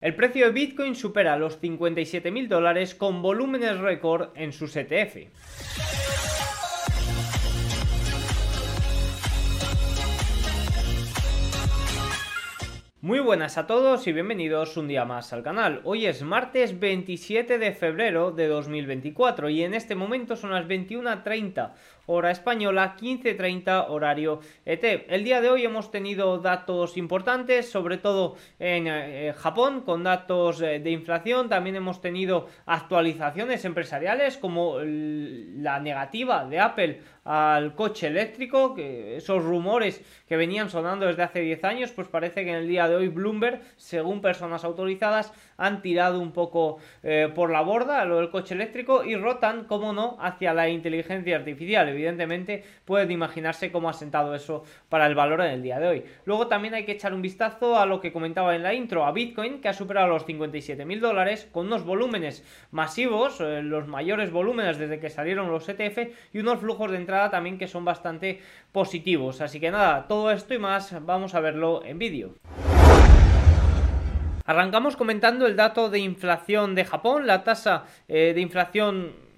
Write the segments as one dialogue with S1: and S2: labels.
S1: El precio de Bitcoin supera los 57.000 dólares con volúmenes récord en su ETF. Muy buenas a todos y bienvenidos un día más al canal. Hoy es martes 27 de febrero de 2024 y en este momento son las 21.30 hora española, 15.30 horario ET. El día de hoy hemos tenido datos importantes, sobre todo en eh, Japón, con datos eh, de inflación. También hemos tenido actualizaciones empresariales como la negativa de Apple al coche eléctrico, esos rumores que venían sonando desde hace 10 años, pues parece que en el día de hoy Bloomberg, según personas autorizadas, han tirado un poco eh, por la borda lo del coche eléctrico y rotan, como no, hacia la inteligencia artificial. Evidentemente, pueden imaginarse cómo ha sentado eso para el valor en el día de hoy. Luego también hay que echar un vistazo a lo que comentaba en la intro, a Bitcoin, que ha superado los 57 mil dólares con unos volúmenes masivos, eh, los mayores volúmenes desde que salieron los ETF y unos flujos de entrada también que son bastante positivos. Así que nada, todo esto y más vamos a verlo en vídeo. Arrancamos comentando el dato de inflación de Japón, la tasa eh, de inflación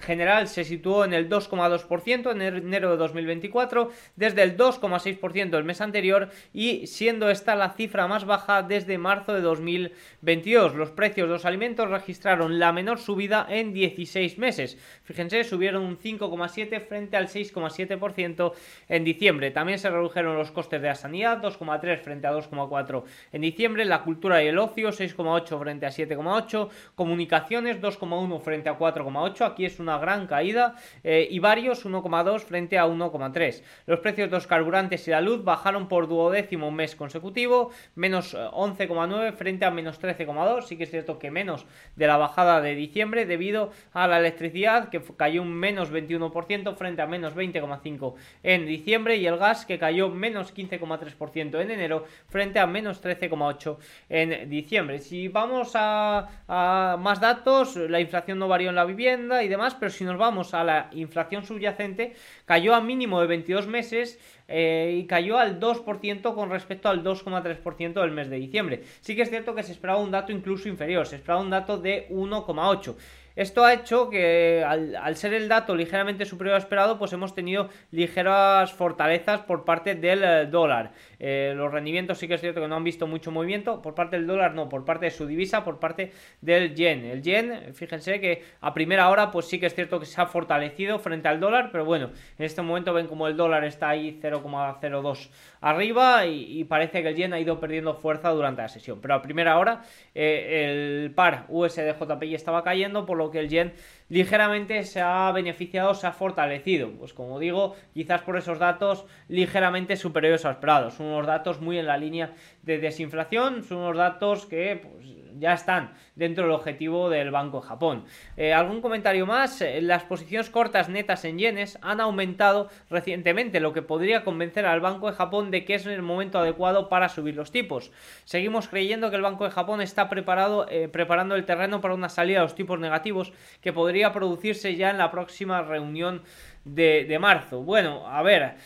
S1: general se situó en el 2,2% en enero de 2024, desde el 2,6% el mes anterior y siendo esta la cifra más baja desde marzo de 2022. Los precios de los alimentos registraron la menor subida en 16 meses. Fíjense, subieron un 5,7 frente al 6,7% en diciembre. También se redujeron los costes de la sanidad, 2,3 frente a 2,4 en diciembre. La cultura y el ocio, 6,8 frente a 7,8. Comunicaciones, 2,1 frente a 4,8 aquí es una gran caída, eh, y varios 1,2 frente a 1,3. Los precios de los carburantes y la luz bajaron por duodécimo mes consecutivo, menos 11,9 frente a menos 13,2, sí que es cierto que menos de la bajada de diciembre debido a la electricidad que cayó un menos 21% frente a menos 20,5 en diciembre y el gas que cayó menos 15,3% en enero frente a menos 13,8 en diciembre. Si vamos a, a más datos, la inflación no varió en la vivienda, y demás, pero si nos vamos a la inflación subyacente, cayó a mínimo de 22 meses eh, y cayó al 2% con respecto al 2,3% del mes de diciembre. Sí que es cierto que se esperaba un dato incluso inferior, se esperaba un dato de 1,8%. Esto ha hecho que al, ser el dato ligeramente superior a esperado, pues hemos tenido ligeras fortalezas por parte del eh, dólar. Eh, los rendimientos sí que es cierto que no han visto mucho movimiento por parte del dólar, no, por parte de su divisa, por parte del yen. El yen, fíjense que a primera hora, pues sí que es cierto que se ha fortalecido frente al dólar, pero bueno, en este momento ven como el dólar está ahí 0,02 arriba y, parece que el yen ha ido perdiendo fuerza durante la sesión. Pero a primera hora eh, el par USD-JPY estaba cayendo, por que el yen ligeramente se ha beneficiado, se ha fortalecido. Pues como digo, quizás por esos datos ligeramente superiores a esperados. Son unos datos muy en la línea de desinflación, son unos datos que pues, ya están dentro del objetivo del Banco de Japón. Eh, ¿Algún comentario más? Eh, las posiciones cortas netas en yenes han aumentado recientemente, lo que podría convencer al Banco de Japón de que es el momento adecuado para subir los tipos. Seguimos creyendo que el Banco de Japón está preparado, eh, preparando el terreno para una salida de los tipos negativos que podría producirse ya en la próxima reunión de, marzo. Bueno, a ver,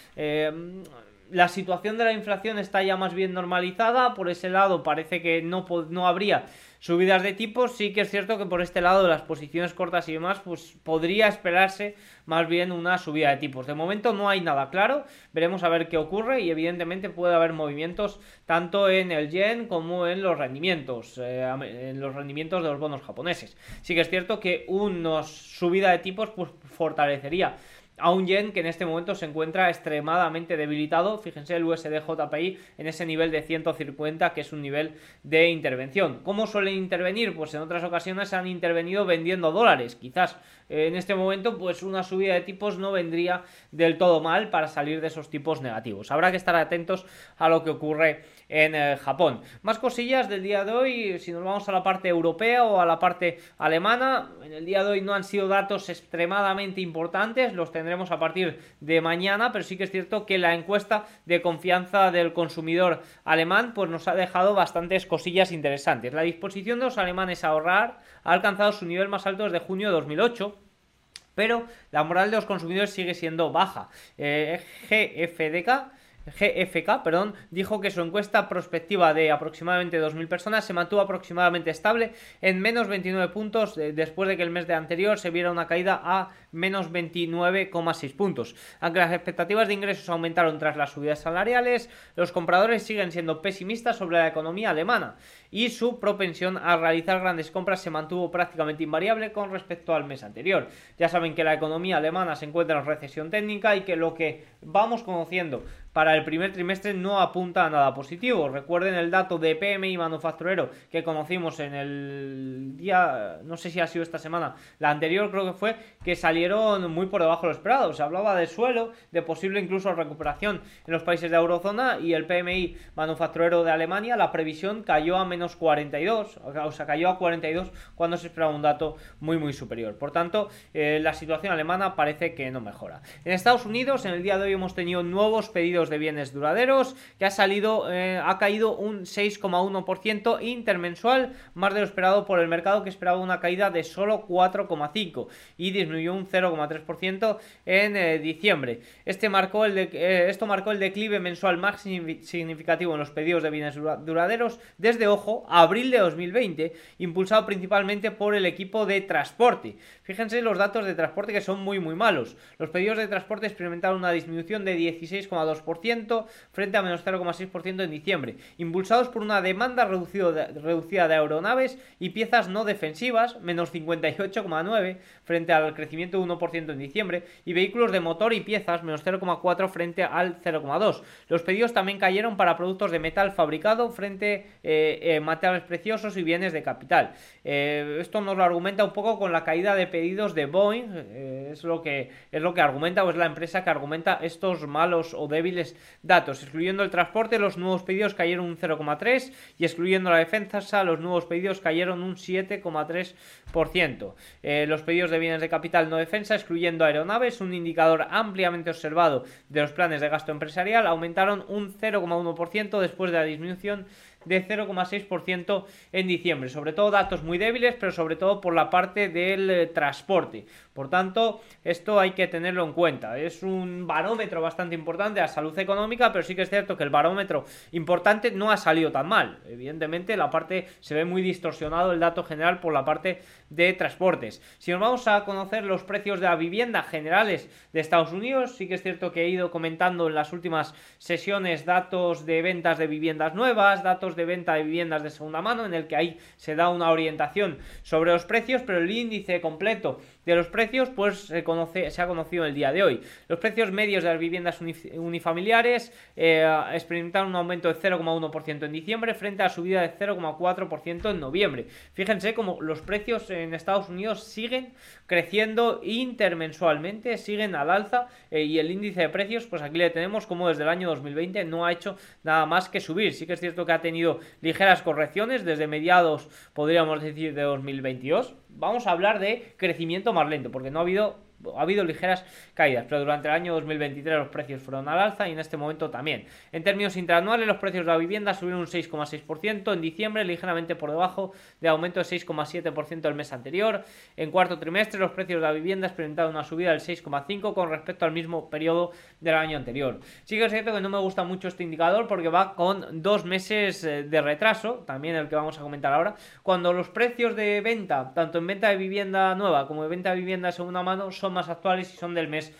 S1: la situación de la inflación está ya más bien normalizada, por ese lado parece que no, no habría subidas de tipos, sí que es cierto que por este lado de las posiciones cortas y demás, pues podría esperarse más bien una subida de tipos. De momento no hay nada claro, veremos a ver qué ocurre y evidentemente puede haber movimientos tanto en el yen como en los rendimientos, eh, en los rendimientos de los bonos japoneses. Sí que es cierto que una subida de tipos pues fortalecería a un yen que en este momento se encuentra extremadamente debilitado. Fíjense el USD JPI en ese nivel de 150 que es un nivel de intervención. ¿Cómo suelen intervenir? Pues en otras ocasiones han intervenido vendiendo dólares. Quizás en este momento pues una subida de tipos no vendría del todo mal para salir de esos tipos negativos. Habrá que estar atentos a lo que ocurre en eh, Japón. Más cosillas del día de hoy, si nos vamos a la parte europea o a la parte alemana, en el día de hoy no han sido datos extremadamente importantes, los tendremos a partir de mañana, pero sí que es cierto que la encuesta de confianza del consumidor alemán pues nos ha dejado bastantes cosillas interesantes. La disposición de los alemanes a ahorrar ha alcanzado su nivel más alto desde junio de 2008 pero la moral de los consumidores sigue siendo baja. Eh, GFDK GFK, perdón, dijo que su encuesta prospectiva de aproximadamente 2.000 personas se mantuvo aproximadamente estable en menos 29 puntos después de que el mes de anterior se viera una caída a menos 29,6 puntos. Aunque las expectativas de ingresos aumentaron tras las subidas salariales, los compradores siguen siendo pesimistas sobre la economía alemana y su propensión a realizar grandes compras se mantuvo prácticamente invariable con respecto al mes anterior. Ya saben que la economía alemana se encuentra en recesión técnica y que lo que vamos conociendo para el primer trimestre no apunta a nada positivo. Recuerden el dato de PMI manufacturero que conocimos en el día, no sé si ha sido esta semana, la anterior creo que fue, que salieron muy por debajo de lo esperado. Se hablaba de suelo, de posible incluso recuperación en los países de eurozona y el PMI manufacturero de Alemania, la previsión cayó a menos 42, o sea, cayó a 42 cuando se esperaba un dato muy muy superior. Por tanto, eh, la situación alemana parece que no mejora. En Estados Unidos, en el día de hoy hemos tenido nuevos pedidos de bienes duraderos que ha salido, eh, ha caído un 6,1% intermensual, más de lo esperado por el mercado que esperaba una caída de solo 4,5 y disminuyó un 0,3% en eh, diciembre. Este marcó el esto marcó el declive mensual más significativo en los pedidos de bienes duraderos desde, ojo, abril de 2020, impulsado principalmente por el equipo de transporte. Fíjense los datos de transporte que son muy muy malos. Los pedidos de transporte experimentaron una disminución de 16,2% frente a menos 0,6% en diciembre, impulsados por una demanda reducida de aeronaves y piezas no defensivas, menos 58,9% frente al crecimiento de 1% en diciembre, y vehículos de motor y piezas, menos 0,4% frente al 0,2%. Los pedidos también cayeron para productos de metal fabricado frente a eh, eh, materiales preciosos y bienes de capital. Eh, esto nos lo argumenta un poco con la caída de pedidos de Boeing, eh, es, lo que, es lo que argumenta o es la empresa que argumenta estos malos o débiles datos. Excluyendo el transporte, los nuevos pedidos cayeron un 0,3% y excluyendo la defensa, los nuevos pedidos cayeron un 7,3%. Eh, los pedidos de bienes de capital no defensa, excluyendo aeronaves, un indicador ampliamente observado de los planes de gasto empresarial, aumentaron un 0,1% después de la disminución de 0,6% en diciembre. Sobre todo datos muy débiles, pero sobre todo por la parte del eh, transporte. Por tanto, esto hay que tenerlo en cuenta. Es un barómetro bastante importante a salud económica, pero sí que es cierto que el barómetro importante no ha salido tan mal. Evidentemente, la parte se ve muy distorsionado el dato general por la parte de transportes. Si nos vamos a conocer los precios de la vivienda generales de Estados Unidos, sí que es cierto que he ido comentando en las últimas sesiones datos de ventas de viviendas nuevas, datos de venta de viviendas de segunda mano, en el que ahí se da una orientación sobre los precios, pero el índice completo de los precios, pues se, ha conocido el día de hoy. Los precios medios de las viviendas unifamiliares eh, experimentaron un aumento de 0,1% en diciembre frente a la subida de 0,4% en noviembre. Fíjense cómo los precios en Estados Unidos siguen creciendo intermensualmente, siguen al alza eh, y el índice de precios, pues aquí le tenemos como desde el año 2020 no ha hecho nada más que subir. Sí que es cierto que ha tenido ligeras correcciones desde mediados, podríamos decir, de 2022 vamos a hablar de crecimiento más lento, porque no ha habido ha habido ligeras caídas, pero durante el año 2023 los precios fueron al alza y en este momento también. En términos interanuales, los precios de la vivienda subieron un 6,6% en diciembre, ligeramente por debajo de aumento de 6,7% el mes anterior. En cuarto trimestre, los precios de la vivienda experimentaron una subida del 6,5% con respecto al mismo periodo del año anterior. Sí que es cierto que no me gusta mucho este indicador porque va con dos meses eh, de retraso, también el que vamos a comentar ahora, cuando los precios de venta, tanto en venta de vivienda nueva como de venta de vivienda de segunda mano, son más actuales y son del mes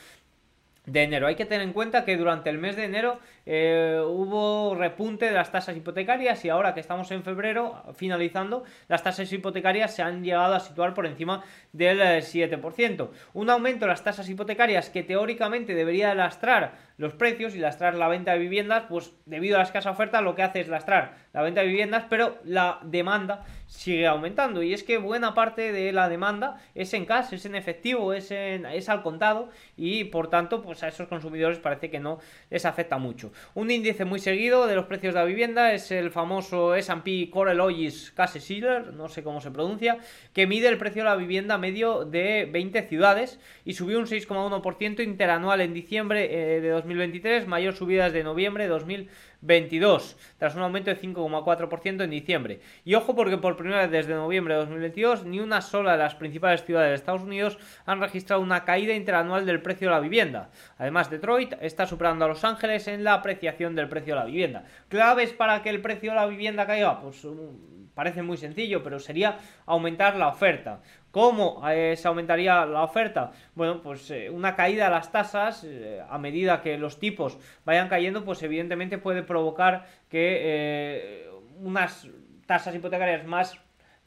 S1: de enero. Hay que tener en cuenta que durante el mes de enero eh, hubo repunte de las tasas hipotecarias y ahora que estamos en febrero finalizando, las tasas hipotecarias se han llegado a situar por encima del 7%. Eh, Un aumento de las tasas hipotecarias que teóricamente debería lastrar los precios y lastrar la venta de viviendas, pues debido a la escasa oferta lo que hace es lastrar la venta de viviendas, pero la demanda sigue aumentando. Y es que buena parte de la demanda es en cash, es en efectivo, es, en, es al contado y por tanto pues a esos consumidores parece que no les afecta mucho. Un índice muy seguido de los precios de la vivienda es el famoso S&P Core Logis Case Sealer, no sé cómo se pronuncia, que mide el precio de la vivienda medio de 20 ciudades y subió un 6,1% interanual en diciembre eh, de 2023, mayor subida desde noviembre de 2000 2022, tras un aumento de 5,4% en diciembre. Y ojo porque por primera vez desde noviembre de 2022 ni una sola de las principales ciudades de Estados Unidos han registrado una caída interanual del precio de la vivienda. Además, Detroit está superando a Los Ángeles en la apreciación del precio de la vivienda. ¿Claves para que el precio de la vivienda caiga? Pues um, parece muy sencillo, pero sería aumentar la oferta. ¿Cómo eh, se aumentaría la oferta? Bueno, pues eh, una caída de las tasas eh, a medida que los tipos vayan cayendo, pues evidentemente puede provocar que unas tasas hipotecarias más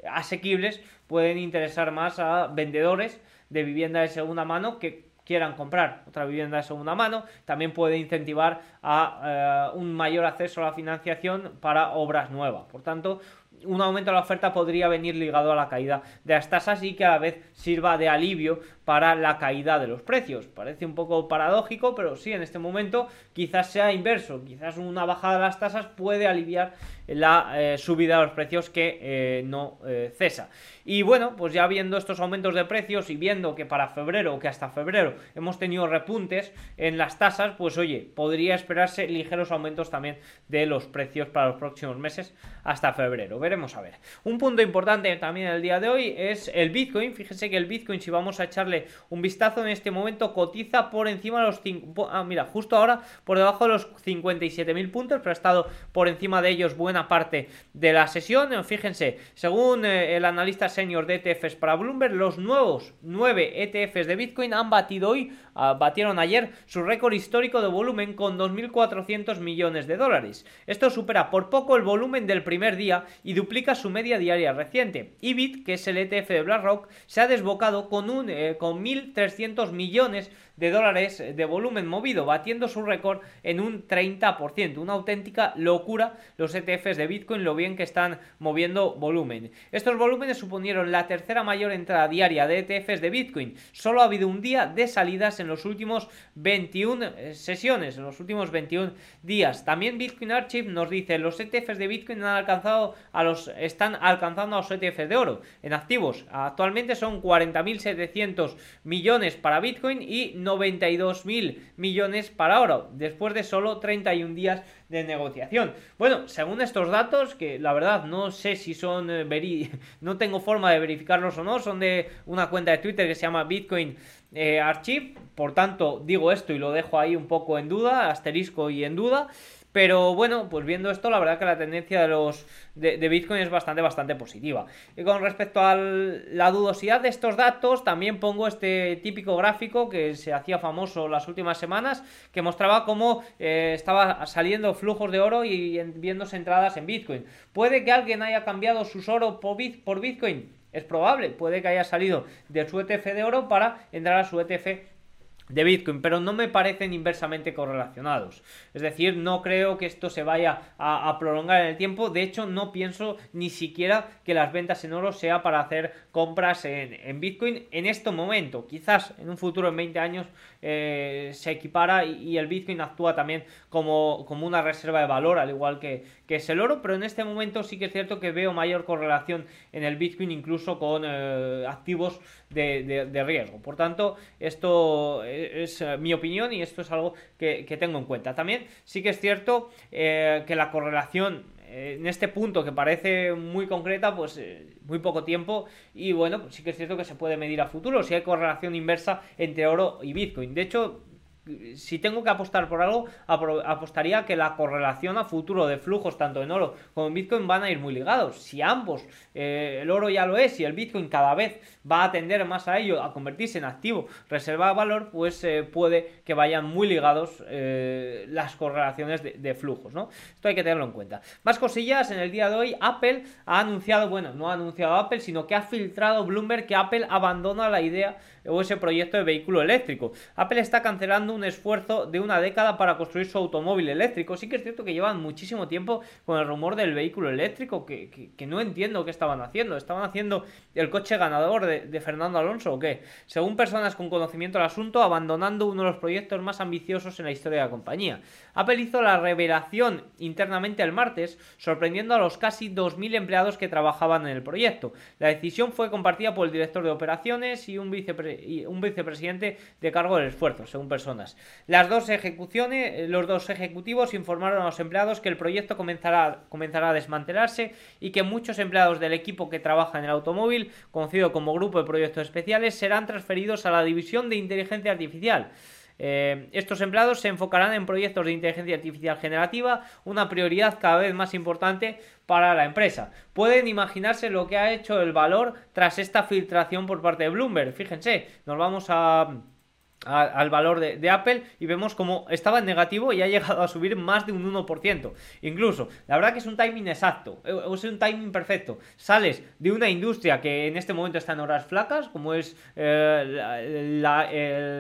S1: asequibles pueden interesar más a vendedores de vivienda de segunda mano que quieran comprar otra vivienda de segunda mano, también puede incentivar a un mayor acceso a la financiación para obras nuevas. Por tanto, un aumento de la oferta podría venir ligado a la caída de las tasas y que a la vez sirva de alivio para la caída de los precios. Parece un poco paradójico, pero sí, en este momento quizás sea inverso, quizás una bajada de las tasas puede aliviar la eh, subida de los precios que eh, no eh, cesa. Y bueno, pues ya viendo estos aumentos de precios y viendo que para febrero o que hasta febrero hemos tenido repuntes en las tasas, pues oye, podría esperarse ligeros aumentos también de los precios para los próximos meses hasta febrero. Veremos a ver. Un punto importante también el día de hoy es el Bitcoin. Fíjense que el Bitcoin, si vamos a echarle un vistazo en este momento, cotiza por encima de los... Ah, mira, justo ahora por debajo de los 57.000 puntos, pero ha estado por encima de ellos buena parte de la sesión. Fíjense, según eh, el analista senior de ETFs para Bloomberg, los nuevos 9 ETFs de Bitcoin han batido hoy, ah, batieron ayer su récord histórico de volumen con 2.400 millones de dólares. Esto supera por poco el volumen del primer día y duplica su media diaria reciente. IBIT, que es el ETF de BlackRock, se ha desbocado con, un, eh, con 1.300 millones de dólares de volumen movido, batiendo su récord en un 30%. Una auténtica locura los ETFs de Bitcoin, lo bien que están moviendo volumen. Estos volúmenes suponieron la tercera mayor entrada diaria de ETFs de Bitcoin. Solo ha habido un día de salidas en los últimos 21 eh, sesiones, en los últimos 21 días. También Bitcoin Archive nos dice, los ETFs de Bitcoin han alcanzado a los están alcanzando a los ETFs de oro en activos. Actualmente son 40.700 millones para Bitcoin y 92 mil millones para oro, después de solo 31 días de negociación. Bueno, según estos datos, que la verdad no sé si son eh, no tengo forma de verificarlos o no, son de una cuenta de Twitter que se llama Bitcoin eh, Archive, por tanto digo esto y lo dejo ahí un poco en duda, asterisco y en duda. Pero bueno, pues viendo esto, la verdad que la tendencia de los de, Bitcoin es bastante, bastante positiva. Y con respecto a la dudosidad de estos datos, también pongo este típico gráfico que se hacía famoso las últimas semanas, que mostraba cómo eh, estaba saliendo flujos de oro y viéndose entradas en Bitcoin. ¿Puede que alguien haya cambiado sus oro por, por Bitcoin? Es probable, puede que haya salido de su ETF de oro para entrar a su ETF de Bitcoin, pero no me parecen inversamente correlacionados. Es decir, no creo que esto se vaya a, prolongar en el tiempo. De hecho, no pienso ni siquiera que las ventas en oro sea para hacer compras en, Bitcoin en este momento. Quizás en un futuro, en 20 años, eh, se equipara y, el Bitcoin actúa también como, como, una reserva de valor, al igual que, que, es el oro. Pero en este momento sí que es cierto que veo mayor correlación en el Bitcoin incluso con eh, activos de, riesgo. Por tanto, esto es, eh, mi opinión y esto es algo que, tengo en cuenta. También sí que es cierto eh, que la correlación eh, en este punto que parece muy concreta, pues muy poco tiempo y bueno, pues sí que es cierto que se puede medir a futuro si hay correlación inversa entre oro y Bitcoin. De hecho, si tengo que apostar por algo, apostaría que la correlación a futuro de flujos tanto en oro como en Bitcoin van a ir muy ligados. Si ambos, eh, el oro ya lo es y el Bitcoin cada vez va a tender más a ello, a convertirse en activo, reserva de valor, pues eh, puede que vayan muy ligados eh, las correlaciones de, de, flujos, ¿no? Esto hay que tenerlo en cuenta. Más cosillas, en el día de hoy Apple ha anunciado, bueno, no ha anunciado Apple, sino que ha filtrado Bloomberg que Apple abandona la idea o ese proyecto de vehículo eléctrico. Apple está cancelando un esfuerzo de una década para construir su automóvil eléctrico. Sí que es cierto que llevan muchísimo tiempo con el rumor del vehículo eléctrico, que, no entiendo qué estaban haciendo. ¿Estaban haciendo el coche ganador de, Fernando Alonso o qué? Según personas con conocimiento del asunto, abandonando uno de los proyectos más ambiciosos en la historia de la compañía. Apple hizo la revelación internamente el martes, sorprendiendo a los casi 2.000 empleados que trabajaban en el proyecto. La decisión fue compartida por el director de operaciones y un, un vicepresidente de cargo del esfuerzo, según personas. Las dos ejecuciones, los dos ejecutivos informaron a los empleados que el proyecto comenzará, comenzará a desmantelarse y que muchos empleados del equipo que trabaja en el automóvil, conocido como Grupo de Proyectos Especiales, serán transferidos a la División de Inteligencia Artificial. Eh, estos empleados se enfocarán en proyectos de inteligencia artificial generativa, una prioridad cada vez más importante para la empresa. Pueden imaginarse lo que ha hecho el valor tras esta filtración por parte de Bloomberg. Fíjense, nos vamos a al valor de, Apple y vemos como estaba en negativo y ha llegado a subir más de un 1%. Incluso, la verdad que es un timing exacto, eh, es un timing perfecto. Sales de una industria que en este momento está en horas flacas, como es eh,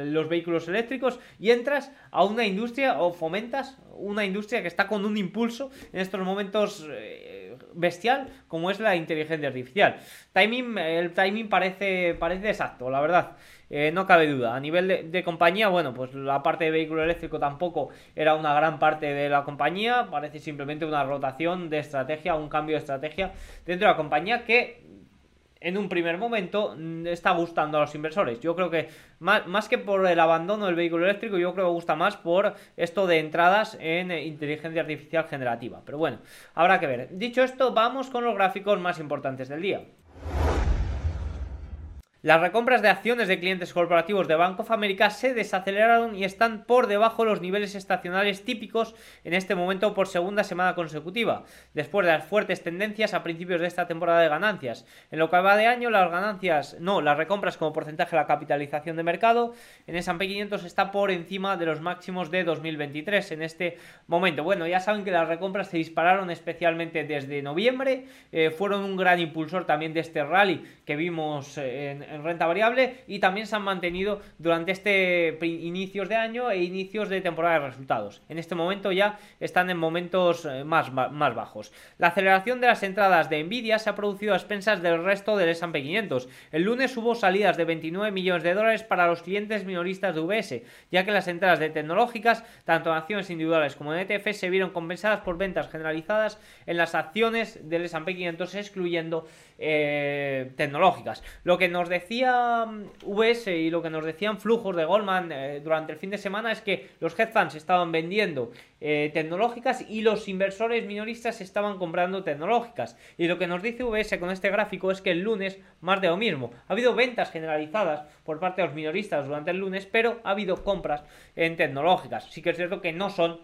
S1: los vehículos eléctricos, y entras a una industria o fomentas una industria que está con un impulso en estos momentos eh, bestial, como es la inteligencia artificial. Timing, el timing parece, parece exacto, la verdad. Eh, no cabe duda. A nivel de, compañía, bueno, pues la parte de vehículo eléctrico tampoco era una gran parte de la compañía, parece simplemente una rotación de estrategia, un cambio de estrategia dentro de la compañía que en un primer momento mm, está gustando a los inversores. Yo creo que más, más, que por el abandono del vehículo eléctrico, yo creo que gusta más por esto de entradas en inteligencia artificial generativa. Pero bueno, habrá que ver. Dicho esto, vamos con los gráficos más importantes del día. Las recompras de acciones de clientes corporativos de Bank of America se desaceleraron y están por debajo de los niveles estacionales típicos en este momento por segunda semana consecutiva, después de las fuertes tendencias a principios de esta temporada de ganancias. En lo que va de año, las ganancias, no, las recompras como porcentaje de la capitalización de mercado en S&P 500 está por encima de los máximos de 2023 en este momento. Bueno, ya saben que las recompras se dispararon especialmente desde noviembre, eh, fueron un gran impulsor también de este rally que vimos en en renta variable y también se han mantenido durante este inicios de año e inicios de temporada de resultados. En este momento ya están en momentos eh, más, más bajos. La aceleración de las entradas de Nvidia se ha producido a expensas del resto del S&P 500. El lunes hubo salidas de 29 millones de dólares para los clientes minoristas de UBS, ya que las entradas de tecnológicas, tanto en acciones individuales como en ETF, se vieron compensadas por ventas generalizadas en las acciones del S&P 500, excluyendo eh, tecnológicas. Lo que nos decía VS y lo que nos decían flujos de Goldman eh, durante el fin de semana es que los hedge estaban vendiendo eh, tecnológicas y los inversores minoristas estaban comprando tecnológicas. Y lo que nos dice VS con este gráfico es que el lunes más de lo mismo. Ha habido ventas generalizadas por parte de los minoristas durante el lunes, pero ha habido compras en tecnológicas. Sí que es cierto que no son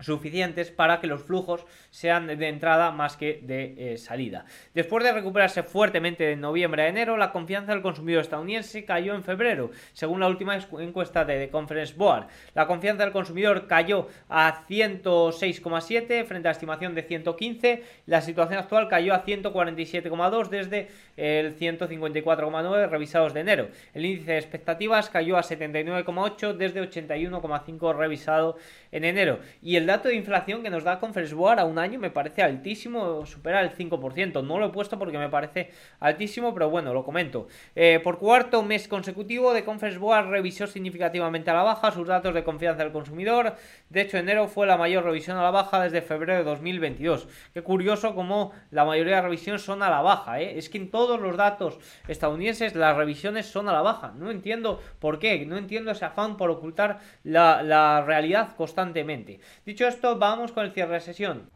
S1: suficientes para que los flujos sean de entrada más que de eh, salida. Después de recuperarse fuertemente de noviembre a enero, la confianza del consumidor estadounidense cayó en febrero, según la última encuesta de The Conference Board. La confianza del consumidor cayó a 106,7 frente a la estimación de 115. La situación actual cayó a 147,2 desde el 154,9 revisados de enero. El índice de expectativas cayó a 79,8 desde 81,5 revisado en enero. Y el dato de inflación que nos da Conference Board a un año me parece altísimo, supera el 5%. No lo he puesto porque me parece altísimo, pero bueno, lo comento. Eh, por cuarto mes consecutivo, de Conference Board revisó significativamente a la baja sus datos de confianza del consumidor. De hecho, enero fue la mayor revisión a la baja desde febrero de 2022. Qué curioso como la mayoría de revisiones son a la baja. ¿eh? Es que en todos los datos estadounidenses las revisiones son a la baja. No entiendo por qué, no entiendo ese afán por ocultar la, la realidad constantemente. Dicho esto, vamos con el cierre de sesión.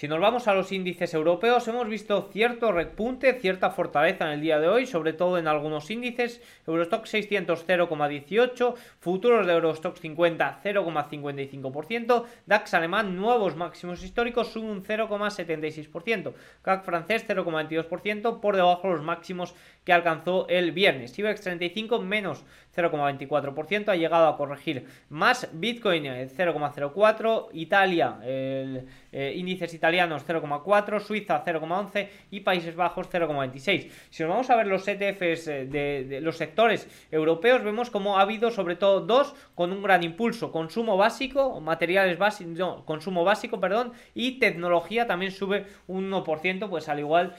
S1: Si nos vamos a los índices europeos, hemos visto cierto repunte, cierta fortaleza en el día de hoy, sobre todo en algunos índices. Eurostock 600 0,18, futuros de Eurostock 50 0,55%, DAX alemán nuevos máximos históricos un 0,76%, CAC francés 0,22%, por debajo de los máximos que alcanzó el viernes. IBEX 35 menos 0,24%, ha llegado a corregir más. Bitcoin 0,04%, eh, Italia, el, eh, índices italianos 0,4%, Suiza 0,11% y Países Bajos 0,26%. Si nos vamos a ver los ETFs eh, de, los sectores europeos, vemos como ha habido sobre todo dos con un gran impulso, consumo básico, materiales básicos, no, consumo básico, perdón, y tecnología también sube un 1%, pues al igual,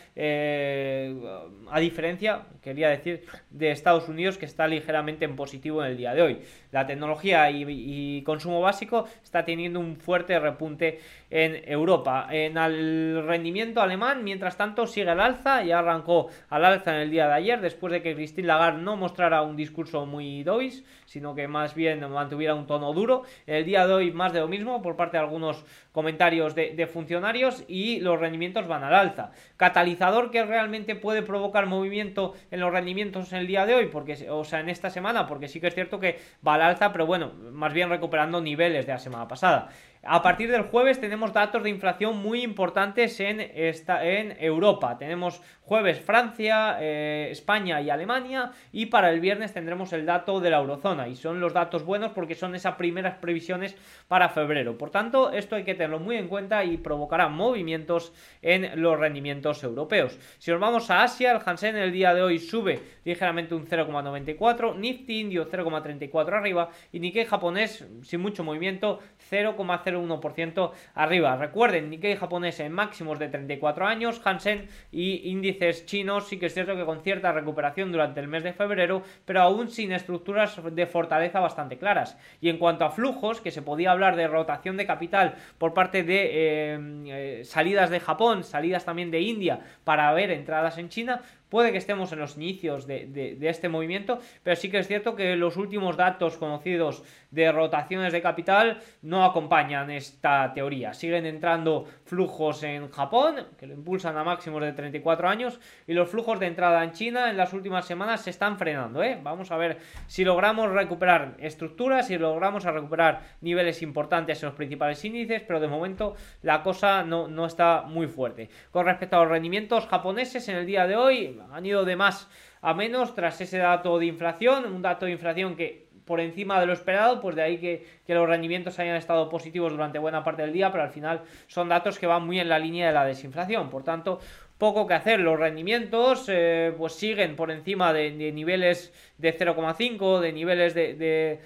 S1: a diferencia, quería decir, de Estados Unidos que está ligeramente en positivo en el día de hoy. La tecnología y, consumo básico está teniendo un fuerte repunte en Europa. En el rendimiento alemán, mientras tanto, sigue al alza, ya arrancó al alza en el día de ayer, después de que Christine Lagarde no mostrara un discurso muy dois, sino que más bien mantuviera un tono duro. El día de hoy más de lo mismo por parte de algunos comentarios de, funcionarios y los rendimientos van al alza. Catalizador que realmente puede provocar movimiento en los rendimientos en el día de hoy, porque, o sea, en esta semana, porque sí que es cierto que al alza, pero bueno, más bien recuperando niveles de la semana pasada. A partir del jueves tenemos datos de inflación muy importantes en, esta, en Europa. Tenemos jueves Francia, eh, España y Alemania y para el viernes tendremos el dato de la eurozona y son los datos buenos porque son esas primeras previsiones para febrero. Por tanto, esto hay que tenerlo muy en cuenta y provocará movimientos en los rendimientos europeos. Si nos vamos a Asia, el Hansen el día de hoy sube ligeramente un 0,94, Nifty indio 0,34 arriba y Nikkei japonés sin mucho movimiento 0,0 1% arriba. Recuerden, Nikkei japonés en máximos de 34 años, Hansen y índices chinos sí que es cierto que con cierta recuperación durante el mes de febrero, pero aún sin estructuras de fortaleza bastante claras. Y en cuanto a flujos, que se podía hablar de rotación de capital por parte de eh, eh, salidas de Japón, salidas también de India para ver entradas en China, Puede que estemos en los inicios de, este movimiento, pero sí que es cierto que los últimos datos conocidos de rotaciones de capital no acompañan esta teoría. Siguen entrando flujos en Japón, que lo impulsan a máximos de 34 años, y los flujos de entrada en China en las últimas semanas se están frenando. ¿eh? Vamos a ver si logramos recuperar estructuras, si logramos recuperar niveles importantes en los principales índices, pero de momento la cosa no, no está muy fuerte. Con respecto a los rendimientos japoneses en el día de hoy, han ido de más a menos tras ese dato de inflación, un dato de inflación que por encima de lo esperado, pues de ahí que, que, los rendimientos hayan estado positivos durante buena parte del día, pero al final son datos que van muy en la línea de la desinflación. Por tanto, poco que hacer. Los rendimientos eh, pues siguen por encima de, niveles de 0,5, de niveles de,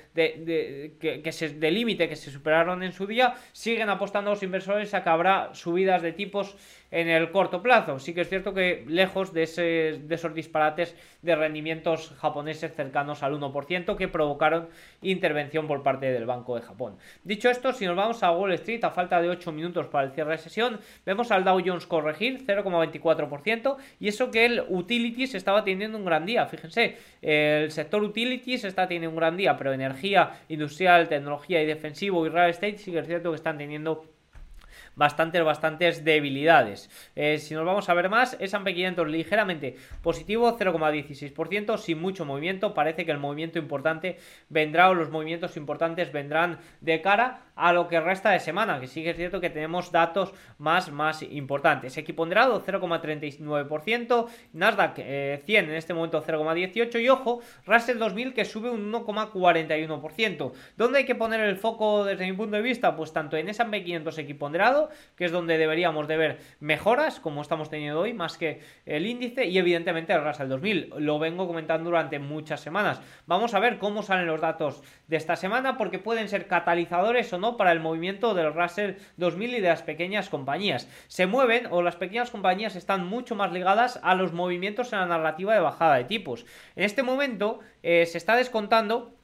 S1: que, se, de límite que se superaron en su día. Siguen apostando los inversores a que habrá subidas de tipos en el corto plazo. Sí que es cierto que lejos de, ese, de esos disparates de rendimientos japoneses cercanos al 1% que provocaron intervención por parte del Banco de Japón. Dicho esto, si nos vamos a Wall Street a falta de 8 minutos para el cierre de sesión, vemos al Dow Jones corregir 0,24 y eso que el Utilities estaba teniendo un gran día, fíjense, el sector Utilities está teniendo un gran día, pero energía, industrial, tecnología y defensivo y real estate sí que es cierto que están teniendo bastantes, bastantes debilidades. Eh, si nos vamos a ver más, S&P 500 ligeramente positivo, 0,16%, sin mucho movimiento. Parece que el movimiento importante vendrá o los movimientos importantes vendrán de cara a lo que resta de semana, que sí que es cierto que tenemos datos más, más importantes. Equiponderado 0,39%, Nasdaq 100 eh, en este momento 0,18% y ojo, Russell 2000 que sube un 1,41%. ¿Dónde hay que poner el foco desde mi punto de vista? Pues tanto en S&P 500 equiponderado, que es donde deberíamos de ver mejoras, como estamos teniendo hoy, más que el índice, y evidentemente el Russell 2000. Lo vengo comentando durante muchas semanas. Vamos a ver cómo salen los datos de esta semana, porque pueden ser catalizadores o no para el movimiento del Russell 2000 y de las pequeñas compañías. Se mueven o las pequeñas compañías están mucho más ligadas a los movimientos en la narrativa de bajada de tipos. En este momento eh, se está descontando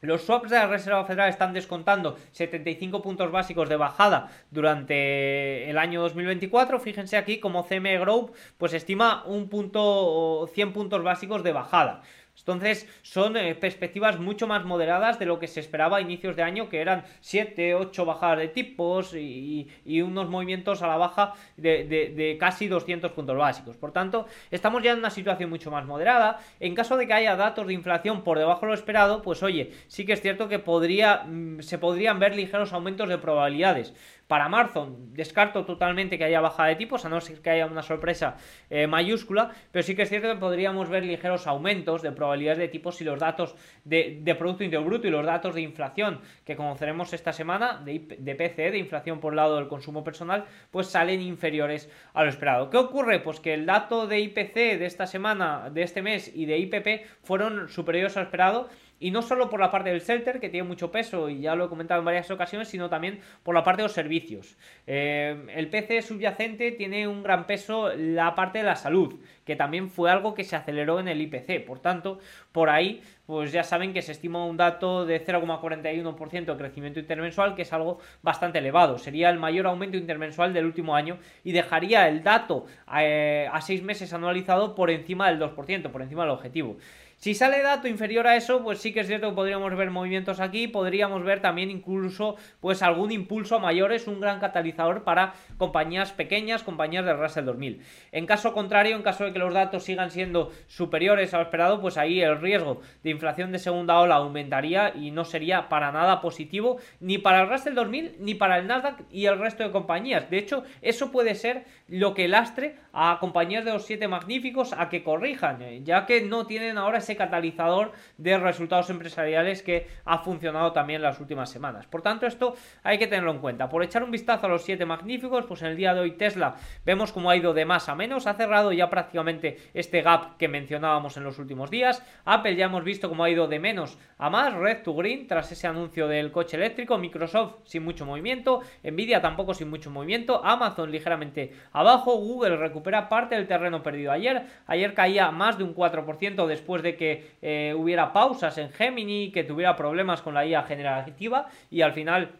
S1: los swaps de la Reserva Federal están descontando 75 puntos básicos de bajada durante el año 2024. Fíjense aquí como CME Group pues estima un punto 100 puntos básicos de bajada. Entonces son eh, perspectivas mucho más moderadas de lo que se esperaba a inicios de año, que eran 7, 8 bajadas de tipos y, unos movimientos a la baja de, casi 200 puntos básicos. Por tanto, estamos ya en una situación mucho más moderada. En caso de que haya datos de inflación por debajo de lo esperado, pues oye, sí que es cierto que podría, mm, se podrían ver ligeros aumentos de probabilidades. Para marzo descarto totalmente que haya bajada de tipos, a no ser que haya una sorpresa eh, mayúscula, pero sí que es cierto que podríamos ver ligeros aumentos de probabilidades de tipos si los datos de, Producto Interior Bruto y los datos de inflación que conoceremos esta semana, de, de PCE, de inflación por el lado del consumo personal, pues salen inferiores a lo esperado. ¿Qué ocurre? Pues que el dato de IPC de esta semana, de este mes y de IPP fueron superiores a lo esperado y no solo por la parte del shelter, que tiene mucho peso y ya lo he comentado en varias ocasiones, sino también por la parte de los servicios. Eh, el PC subyacente tiene un gran peso la parte de la salud, que también fue algo que se aceleró en el IPC. Por tanto, por ahí, pues ya saben que se estima un dato de 0,41% de crecimiento intermensual, que es algo bastante elevado. Sería el mayor aumento intermensual del último año y dejaría el dato eh, a seis meses anualizado por encima del 2%, por encima del objetivo. Si sale dato inferior a eso, pues sí que es cierto que podríamos ver movimientos aquí, podríamos ver también incluso pues algún impulso a mayores, un gran catalizador para compañías pequeñas, compañías del Russell 2000. En caso contrario, en caso de que los datos sigan siendo superiores a lo esperado, pues ahí el riesgo de inflación de segunda ola aumentaría y no sería para nada positivo ni para el Russell 2000 ni para el Nasdaq y el resto de compañías. De hecho, eso puede ser lo que lastre a compañías de los siete magníficos a que corrijan, eh, ya que no tienen ahora catalizador de resultados empresariales que ha funcionado también las últimas semanas. Por tanto, esto hay que tenerlo en cuenta. Por echar un vistazo a los siete magníficos, pues en el día de hoy Tesla vemos cómo ha ido de más a menos, ha cerrado ya prácticamente este gap que mencionábamos en los últimos días. Apple ya hemos visto cómo ha ido de menos a más, Red to Green tras ese anuncio del coche eléctrico, Microsoft sin mucho movimiento, Nvidia tampoco sin mucho movimiento, Amazon ligeramente abajo, Google recupera parte del terreno perdido ayer, ayer caía más de un 4% después de que eh, hubiera pausas en Gemini, que tuviera problemas con la IA generativa y al final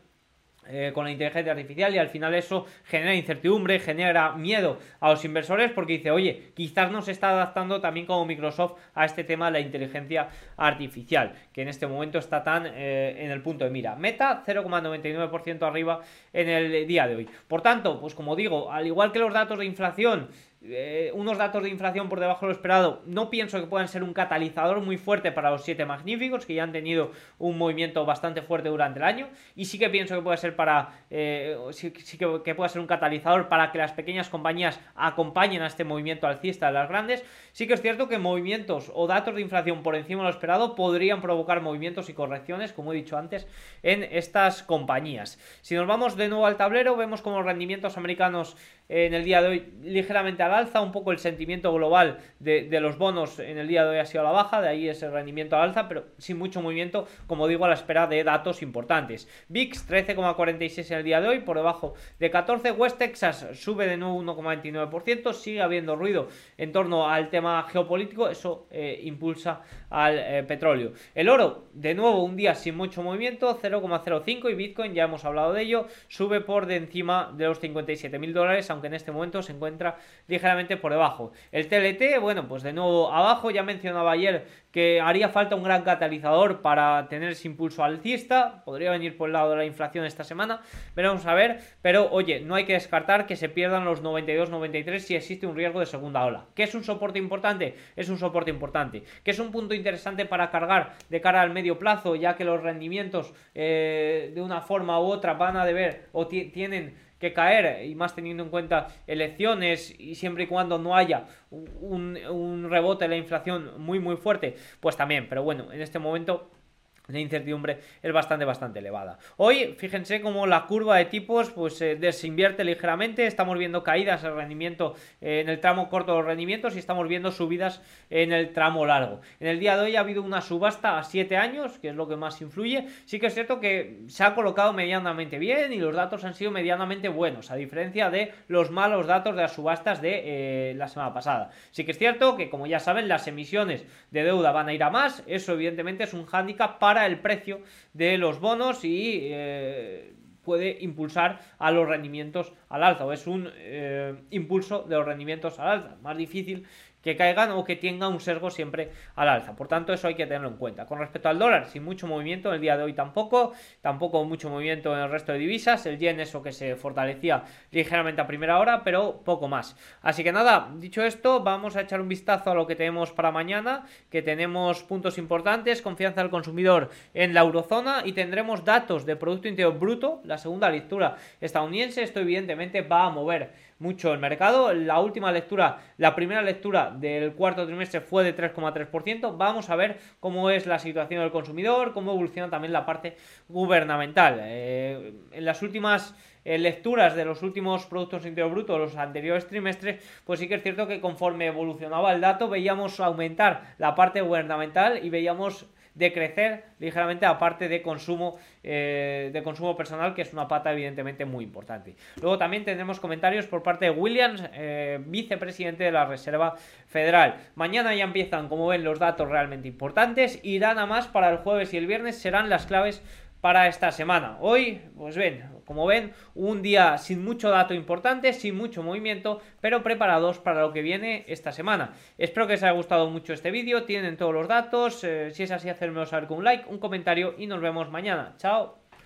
S1: eh, con la inteligencia artificial y al final eso genera incertidumbre, genera miedo a los inversores porque dice, oye, quizás no se está adaptando también como Microsoft a este tema de la inteligencia artificial, que en este momento está tan eh, en el punto de mira. Meta 0,99% arriba en el día de hoy. Por tanto, pues como digo, al igual que los datos de inflación eh, unos datos de inflación por debajo de lo esperado, no pienso que puedan ser un catalizador muy fuerte para los siete magníficos, que ya han tenido un movimiento bastante fuerte durante el año, y sí que pienso que puede ser para eh, sí, que, que, puede ser un catalizador para que las pequeñas compañías acompañen a este movimiento alcista de las grandes. Sí que es cierto que movimientos o datos de inflación por encima de lo esperado podrían provocar movimientos y correcciones, como he dicho antes, en estas compañías. Si nos vamos de nuevo al tablero, vemos como rendimientos americanos en el día de hoy ligeramente al alza, un poco el sentimiento global de, los bonos en el día de hoy ha sido a la baja, de ahí ese rendimiento al alza, pero sin mucho movimiento, como digo, a la espera de datos importantes. VIX 13,46 en el día de hoy, por debajo de 14. West Texas sube de nuevo 1,29%, sigue habiendo ruido en torno al tema geopolítico, eso eh, impulsa al eh, petróleo. El oro, de nuevo, un día sin mucho movimiento, 0,05 y Bitcoin, ya hemos hablado de ello, sube por de encima de los 57 mil dólares, aunque en este momento se encuentra ligeramente por debajo. El TLT, bueno, pues de nuevo abajo, ya mencionaba ayer que haría falta un gran catalizador para tener ese impulso alcista, podría venir por el lado de la inflación esta semana, veremos a ver, pero oye, no hay que descartar que se pierdan los 92-93 si existe un riesgo de segunda ola. ¿Qué es un soporte importante? Es un soporte importante. ¿Qué es un punto interesante para cargar de cara al medio plazo, ya que los rendimientos eh, de una forma u otra van a deber o tienen que caer, y más teniendo en cuenta elecciones y siempre y cuando no haya un, un rebote de la inflación muy muy fuerte, pues también, pero bueno, en este momento la incertidumbre es bastante, bastante elevada. Hoy, fíjense cómo la curva de tipos pues eh, desinvierte ligeramente, estamos viendo caídas en rendimiento eh, en el tramo corto de los rendimientos y estamos viendo subidas en el tramo largo. En el día de hoy ha habido una subasta a 7 años, que es lo que más influye. Sí que es cierto que se ha colocado medianamente bien y los datos han sido medianamente buenos, a diferencia de los malos datos de las subastas de eh, la semana pasada. Sí que es cierto que, como ya saben, las emisiones de deuda van a ir a más, eso evidentemente es un hándicap para el precio de los bonos y eh, puede impulsar a los rendimientos al alza o es un eh, impulso de los rendimientos al alza. Más difícil que caigan o que tenga un sesgo siempre al alza. Por tanto, eso hay que tenerlo en cuenta. Con respecto al dólar, sin mucho movimiento en el día de hoy tampoco, tampoco mucho movimiento en el resto de divisas, el yen eso que se fortalecía ligeramente a primera hora, pero poco más. Así que nada, dicho esto, vamos a echar un vistazo a lo que tenemos para mañana, que tenemos puntos importantes, confianza del consumidor en la eurozona y tendremos datos de Producto Interior Bruto, la segunda lectura estadounidense, esto evidentemente va a mover mucho el mercado. La última lectura, la primera lectura del cuarto trimestre fue de 3,3%. Vamos a ver cómo es la situación del consumidor, cómo evoluciona también la parte gubernamental. Eh, en las últimas eh, lecturas de los últimos productos interior brutos, los anteriores trimestres, pues sí que es cierto que conforme evolucionaba el dato veíamos aumentar la parte gubernamental y veíamos de crecer ligeramente aparte de consumo, eh, de consumo personal, que es una pata evidentemente muy importante. Luego también tendremos comentarios por parte de Williams, eh, vicepresidente de la Reserva Federal. Mañana ya empiezan, como ven, los datos realmente importantes. Irán a más para el jueves y el viernes serán las claves para esta semana. Hoy, pues ven, como ven, un día sin mucho dato importante, sin mucho movimiento, pero preparados para lo que viene esta semana. Espero que os haya gustado mucho este vídeo, tienen todos los datos, eh, si es así, hacérmelo saber con un like, un comentario y nos vemos mañana. Chao.